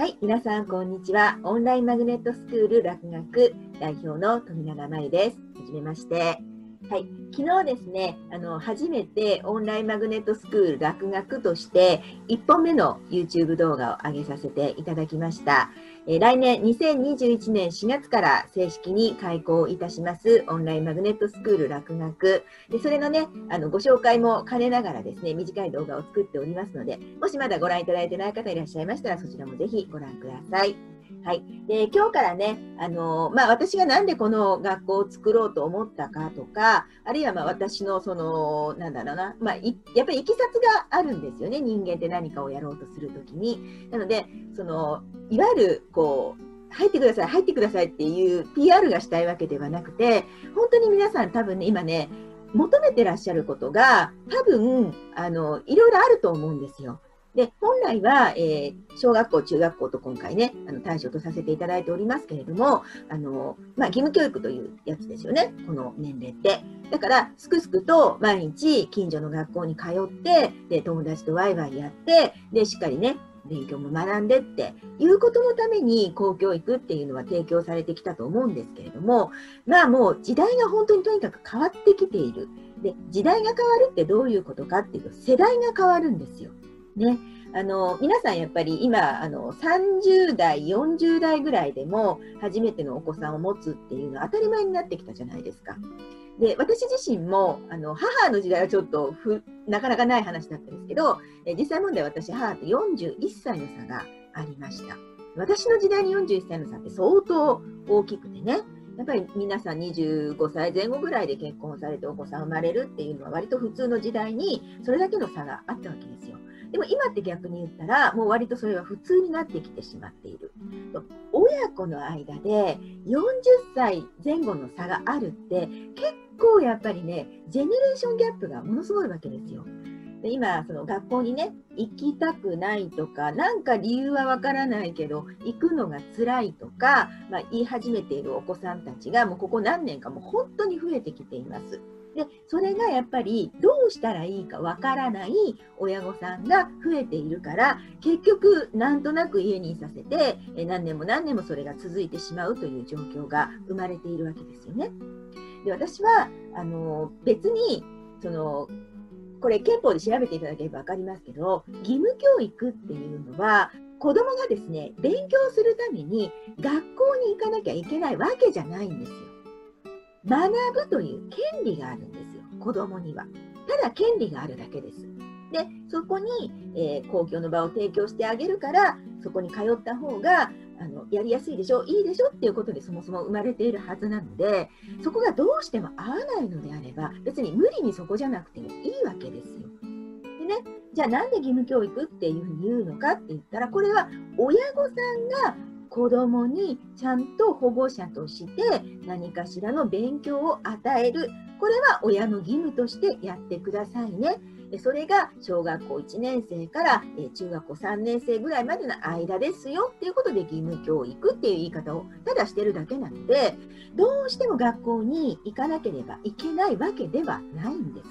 はい、皆さん、こんにちは。オンラインマグネットスクール落学代表の富永真由です。はじめまして。はい、昨日ですね、あの初めてオンラインマグネットスクール落学として1本目の YouTube 動画を上げさせていただきました。え来年2021年4月から正式に開校いたしますオンラインマグネットスクール落学でそれのねあのご紹介も兼ねながらですね短い動画を作っておりますのでもしまだご覧いただいてない方いらっしゃいましたらそちらもぜひご覧ください。はい、で今日からね、あのまあ、私がなんでこの学校を作ろうと思ったかとか、あるいはま私のその、なんだろうな、まあ、やっぱりいきさつがあるんですよね、人間って何かをやろうとするときに。なので、そのいわゆるこう入ってください、入ってくださいっていう PR がしたいわけではなくて、本当に皆さん多分ね、今ね、求めてらっしゃることが多分あのいろいろあると思うんですよ。で、本来は、えー、小学校、中学校と今回ね、あの対象とさせていただいておりますけれども、あの、まあ、義務教育というやつですよね、この年齢って。だから、すくすくと毎日近所の学校に通って、で、友達とワイワイやって、で、しっかりね、勉強も学んでっていうことのために公教育っていうのは提供されてきたと思うんですけれども、まあもう時代が本当にとにかく変わってきている。で、時代が変わるってどういうことかっていうと、世代が変わるんですよ。ね、あの皆さんやっぱり今あの30代40代ぐらいでも初めてのお子さんを持つっていうのは当たり前になってきたじゃないですか。で私自身もあの母の時代はちょっとふなかなかない話だったんですけどえ実際問題私母と41歳の差がありました。私の時代に41歳の差って相当大きくてねやっぱり皆さん25歳前後ぐらいで結婚されてお子さん生まれるっていうのは割と普通の時代にそれだけの差があったわけですよ。でも今って逆に言ったら、もう割とそれは普通になってきてしまっている。親子の間で40歳前後の差があるって結構やっぱりね、ジェネレーションギャップがものすごいわけですよ。で今、その学校にね、行きたくないとか、なんか理由はわからないけど、行くのが辛いとか、まあ、言い始めているお子さんたちが、もうここ何年かもう本当に増えてきています。でそれがやっぱりどうしたらいいかわからない親御さんが増えているから結局なんとなく家にいさせて何年も何年もそれが続いてしまうという状況が生まれているわけですよね。で私はあの別にそのこれ憲法で調べていただければ分かりますけど義務教育っていうのは子どもがですね勉強するために学校に行かなきゃいけないわけじゃないんですよ。学ぶという権利があるんですよ、子供には。ただ権利があるだけです。で、そこに、えー、公共の場を提供してあげるから、そこに通った方があのやりやすいでしょ、いいでしょ？っていうことでそもそも生まれているはずなので、そこがどうしても合わないのであれば、別に無理にそこじゃなくてもいいわけですよ。でね、じゃあなんで義務教育っていうふうに言うのかって言ったら、これは親御さんが子どもにちゃんと保護者として何かしらの勉強を与えるこれは親の義務としてやってくださいね。でそれが小学校1年生からえ中学校3年生ぐらいまでの間ですよっていうことで義務教育っていう言い方をただしてるだけなのでどうしても学校に行かなければいけないわけではないんです。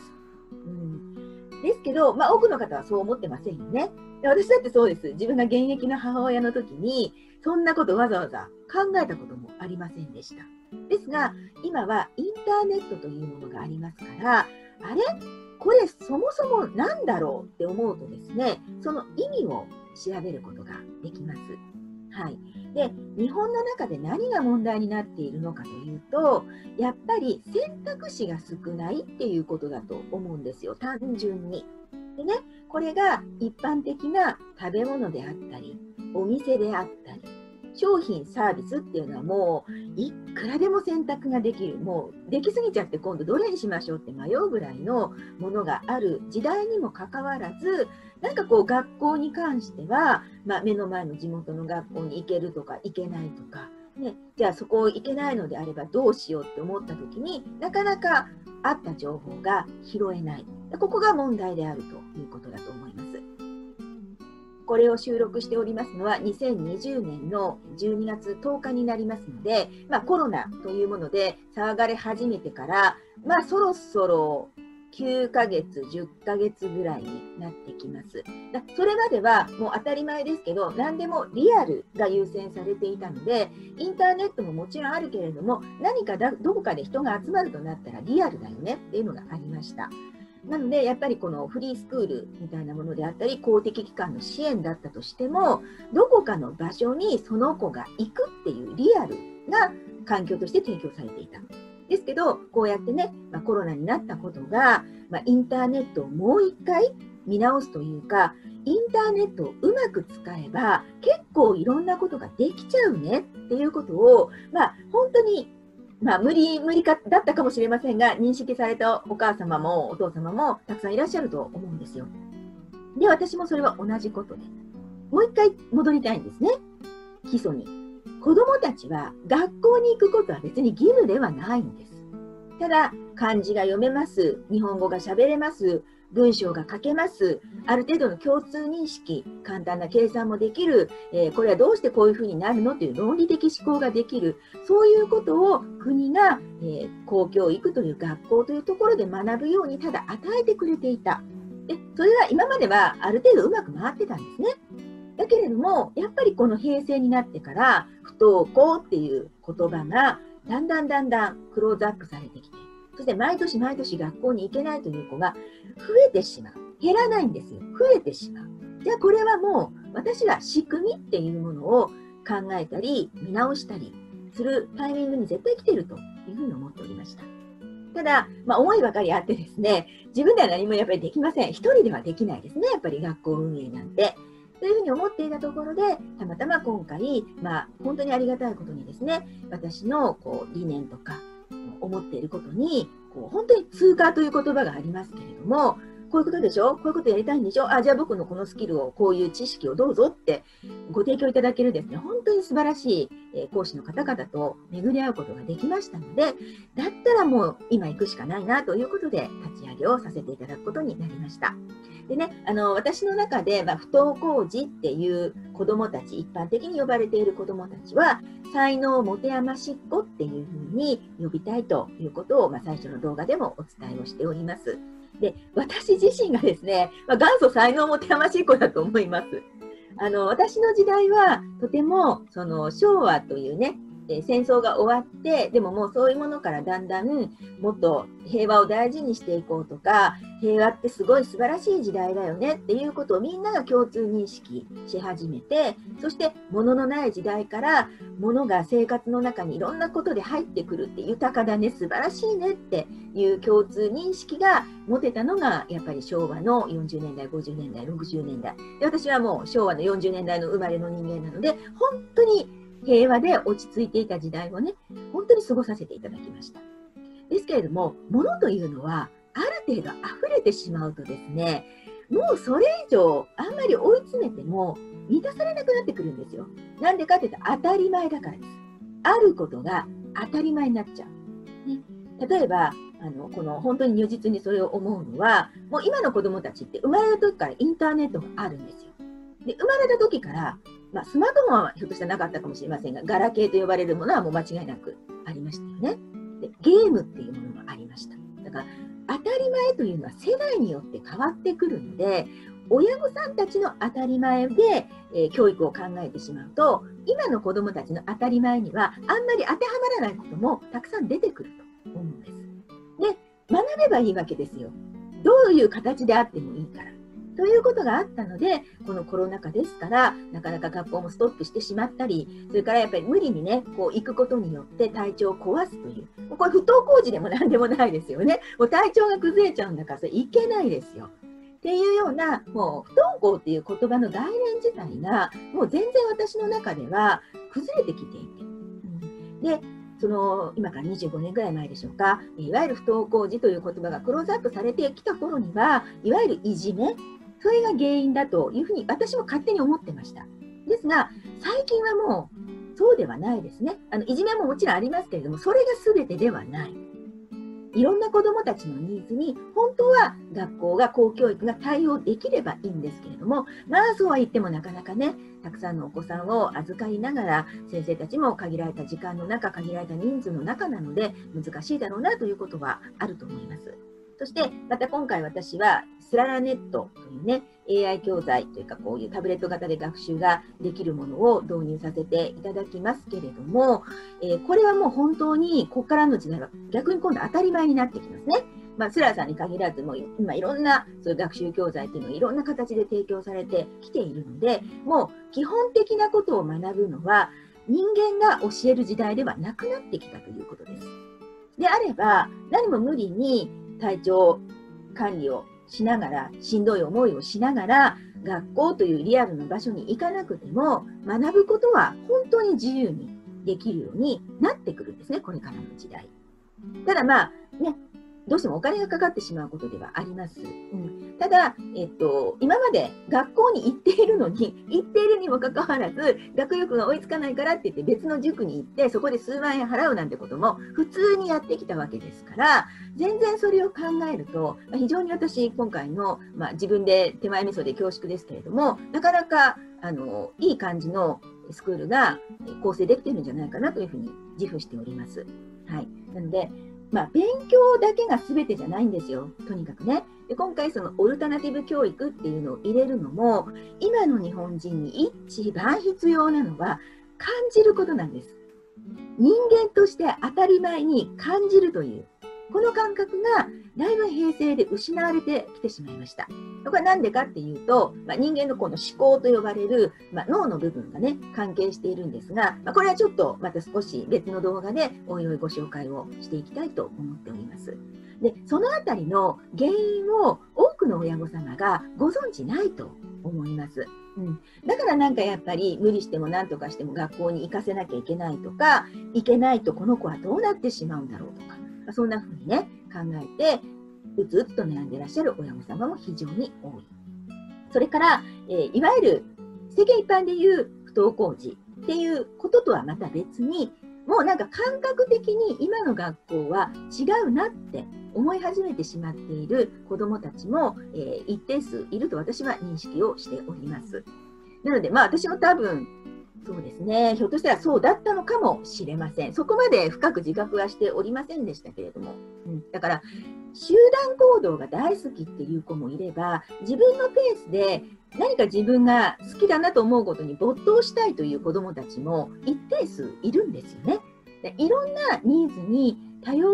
うん、ですけど、まあ、多くの方はそう思ってませんよね。私だってそうです。自分が現役の母親の時にそんなことわざわざ考えたこともありませんでした。ですが、今はインターネットというものがありますから、あれ？これそもそも何だろうって思うとですね、その意味を調べることができます。はい。で、日本の中で何が問題になっているのかというと、やっぱり選択肢が少ないっていうことだと思うんですよ、単純に。でね、これが一般的な食べ物であったり、お店であったり、商品サービスっていうのはもういくらでも選択ができる。もうできすぎちゃって今度どれにしましょうって迷うぐらいのものがある時代にもかかわらずなんかこう学校に関しては、まあ、目の前の地元の学校に行けるとか行けないとか、ね、じゃあそこ行けないのであればどうしようって思った時になかなかあった情報が拾えない。ここが問題であるということだと思います。これを収録しておりますのは2020年の12月10日になりますので、まあ、コロナというもので騒がれ始めてから、まあ、そろそろ9ヶ月、10ヶ月ぐらいになってきます。だそれまではもう当たり前ですけど、何でもリアルが優先されていたので、インターネットももちろんあるけれども、何かだどこかで人が集まるとなったらリアルだよねっていうのがありました。なので、やっぱりこのフリースクールみたいなものであったり、公的機関の支援だったとしても、どこかの場所にその子が行くっていうリアルな環境として提供されていた。ですけど、こうやってね、まあ、コロナになったことが、まあ、インターネットをもう一回見直すというか、インターネットをうまく使えば、結構いろんなことができちゃうねっていうことを、まあ、本当に、まあ、無理、無理かだったかもしれませんが、認識されたお母様もお父様もたくさんいらっしゃると思うんですよ。で、私もそれは同じことで、もう一回戻りたいんですね。基礎に。子どもたちは学校に行くことは別に義務ではないんです。ただ、漢字が読めます、日本語が喋れます、文章が書けます、ある程度の共通認識、簡単な計算もできる、えー、これはどうしてこういうふうになるのという論理的思考ができる、そういうことを国が、えー、公教育という学校というところで学ぶようにただ与えてくれていた。でそれは今まではある程度うまく回ってたんですね。だけれども、やっぱりこの平成になってから、不登校っていう言葉がだんだんだんだんクローズアップされてきて、そして毎年毎年学校に行けないという子が増えてしまう。減らないんですよ。増えてしまう。じゃあこれはもう私は仕組みっていうものを考えたり、見直したりするタイミングに絶対来てるというふうに思っておりました。ただ、まあ、思いばかりあってですね、自分では何もやっぱりできません。一人ではできないですね、やっぱり学校運営なんて。というふうに思っていたところで、たまたま今回、まあ、本当にありがたいことにですね、私のこう理念とか、思っていることに、こう本当に通過という言葉がありますけれども、こういうことでしょ？こういうことやりたいんでしょ？あ、じゃあ僕のこのスキルを、こういう知識をどうぞってご提供いただけるですね、本当に素晴らしい、え講師の方々と巡り合うことができましたので、だったらもう今行くしかないなということで立ち上げをさせていただくことになりました。でね、あの私の中で、まあ、不登校児っていう子どもたち、一般的に呼ばれている子どもたちは、才能を持て余しっ子っていうふうに呼びたいということを、まあ、最初の動画でもお伝えをしております。で、私自身がですね、まあ、元祖才能持て余しい子だと思います。あの私の時代はとてもその昭和というねえ戦争が終わってでももうそういうものからだんだんもっと平和を大事にしていこうとか平和ってすごい素晴らしい時代だよねっていうことをみんなが共通認識し始めてそして物のない時代から物が生活の中にいろんなことで入ってくるって豊かだね素晴らしいねっていう共通認識が持てたのがやっぱり昭和の40年代50年代60年代。で私はもう昭和の40年代の生まれの人間なので本当に平和で落ち着いていた時代をね、本当に過ごさせていただきました。ですけれども、物というのは、ある程度溢れてしまうとですね、もうそれ以上あんまり追い詰めても満たされなくなってくるんですよ。なんでかっていうと当たり前だからです。あることが当たり前になっちゃう。ね、例えば、あのこの本当に如実にそれを思うのは、もう今の子供たちって生まれた時からインターネットがあるんですよ。で生まれた時からまあ、スマートフォンはひょっとしたらなかったかもしれませんが、ガラケーと呼ばれるものはもう間違いなくありましたよね。でゲームっていうものもありました。だから、当たり前というのは世代によって変わってくるので、親御さんたちの当たり前で、えー、教育を考えてしまうと、今の子どもたちの当たり前には、あんまり当てはまらないこともたくさん出てくると思うんです。で、学べばいいわけですよ。どういう形であってもいいから。ということがあったので、このコロナ禍ですから、なかなか学校もストップしてしまったり、それからやっぱり無理にね、こう行くことによって体調を壊すという、これ不登校時でも何でもないですよね。もう体調が崩れちゃうんだから、それいけないですよ。っていうような、もう不登校っていう言葉の概念自体が、もう全然私の中では崩れてきていて。で、その今から25年ぐらい前でしょうか、いわゆる不登校児という言葉がクローズアップされてきた頃には、いわゆるいじめ、それが原因だというふうに私も勝手に思ってました。ですが、最近はもうそうではないですね。あのいじめももちろんありますけれども、それが全てではない。いろんな子どもたちのニーズに本当は学校が公教育が対応できればいいんですけれどもまあそうは言ってもなかなかねたくさんのお子さんを預かりながら先生たちも限られた時間の中限られた人数の中なので難しいだろうなということはあると思います。そしてまた今回私はスララネットというね AI 教材というかこういうタブレット型で学習ができるものを導入させていただきますけれども、えー、これはもう本当にここからの時代は逆に今度当たり前になってきますね。まあ、スラーさんに限らずもう今いろんなそういう学習教材っていうのをいろんな形で提供されてきているのでもう基本的なことを学ぶのは人間が教える時代ではなくなってきたということです。であれば何も無理に体調管理をしながら、しんどい思いをしながら、学校というリアルの場所に行かなくても、学ぶことは本当に自由にできるようになってくるんですね、これからの時代。ただまあ、ね、どうしてもお金がかかってしまうことではあります。うん、ただ、えっと、今まで学校に行っているのに、行っているにもかかわらず、学力が追いつかないからって言って別の塾に行って、そこで数万円払うなんてことも普通にやってきたわけですから、全然それを考えると、まあ、非常に私、今回の、まあ、自分で手前味噌で恐縮ですけれども、なかなかあのいい感じのスクールが構成できてるんじゃないかなというふうに自負しております。はい、なので、まあ、勉強だけが全てじゃないんですよ、とにかくね。で今回、そのオルタナティブ教育っていうのを入れるのも、今の日本人に一番必要なのは感じることなんです。人間として当たり前に感じるという、この感覚がだいぶ平成で失われてきてしまいました。これは何でかっていうと、まあ、人間のこの思考と呼ばれる、まあ、脳の部分がね、関係しているんですが、まあ、これはちょっとまた少し別の動画でおいおいご紹介をしていきたいと思っております。で、そのあたりの原因を多くの親御様がご存知ないと思います。うん、だからなんかやっぱり無理しても何とかしても学校に行かせなきゃいけないとか、行けないとこの子はどうなってしまうんだろうとか、まそんな風にね、考えて、うつうつと悩んでらっしゃる親御様も非常に多い。それから、えー、いわゆる世間一般でいう不登校児っていうこととはまた別に、もうなんか感覚的に今の学校は違うなって思い始めてしまっている子どもたちも、えー、一定数いると私は認識をしております。なので、まあ私も多分そうですね、ひょっとしたらそうだったのかもしれません。そこまで深く自覚はしておりませんでしたけれども。うん、だから、集団行動が大好きっていう子もいれば、自分のペースで何か自分が好きだなと思うことに没頭したいという子どもたちも一定数いるんですよね。でいろんなニーズに多様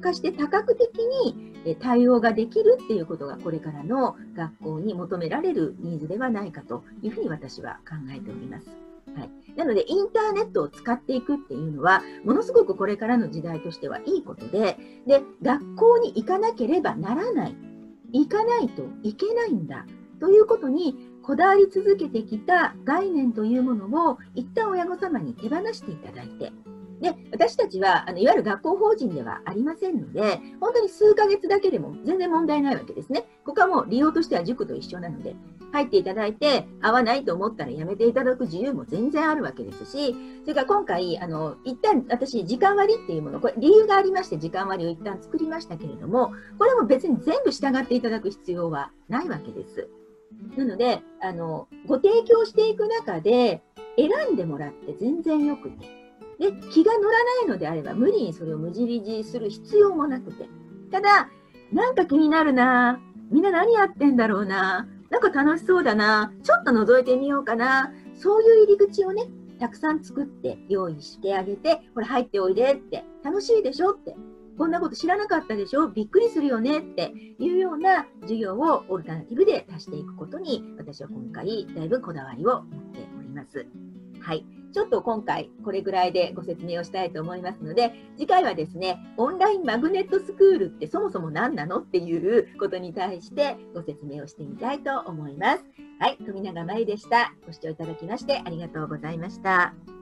化して多角的に対応ができるっていうことがこれからの学校に求められるニーズではないかというふうに私は考えております。はい、なので、インターネットを使っていくっていうのは、ものすごくこれからの時代としてはいいことで、で、学校に行かなければならない。行かないといけないんだ。ということにこだわり続けてきた概念というものを一旦親御様に手放していただいて、で私たちはあのいわゆる学校法人ではありませんので、本当に数ヶ月だけでも全然問題ないわけですね。ここはもう利用としては塾と一緒なので、入っていただいて、合わないと思ったらやめていただく自由も全然あるわけですし、それから今回、あの一旦私、時間割っていうもの、これ理由がありまして、時間割を一旦作りましたけれども、これも別に全部従っていただく必要はないわけです。なので、あのご提供していく中で、選んでもらって全然よくて。で、気が乗らないのであれば、無理にそれを無印する必要もなくて。ただ、なんか気になるなみんな何やってんだろうななんか楽しそうだな。ちょっと覗いてみようかな。そういう入り口をね、たくさん作って用意してあげて、これ入っておいでって、楽しいでしょって、こんなこと知らなかったでしょ？びっくりするよねって。いうような授業をオルタナティブで足していくことに、私は今回だいぶこだわりを持っております。はい。ちょっと今回これぐらいでご説明をしたいと思いますので、次回はですね、オンラインマグネットスクールってそもそも何なのっていうことに対してご説明をしてみたいと思います。はい、富永真由でした。ご視聴いただきましてありがとうございました。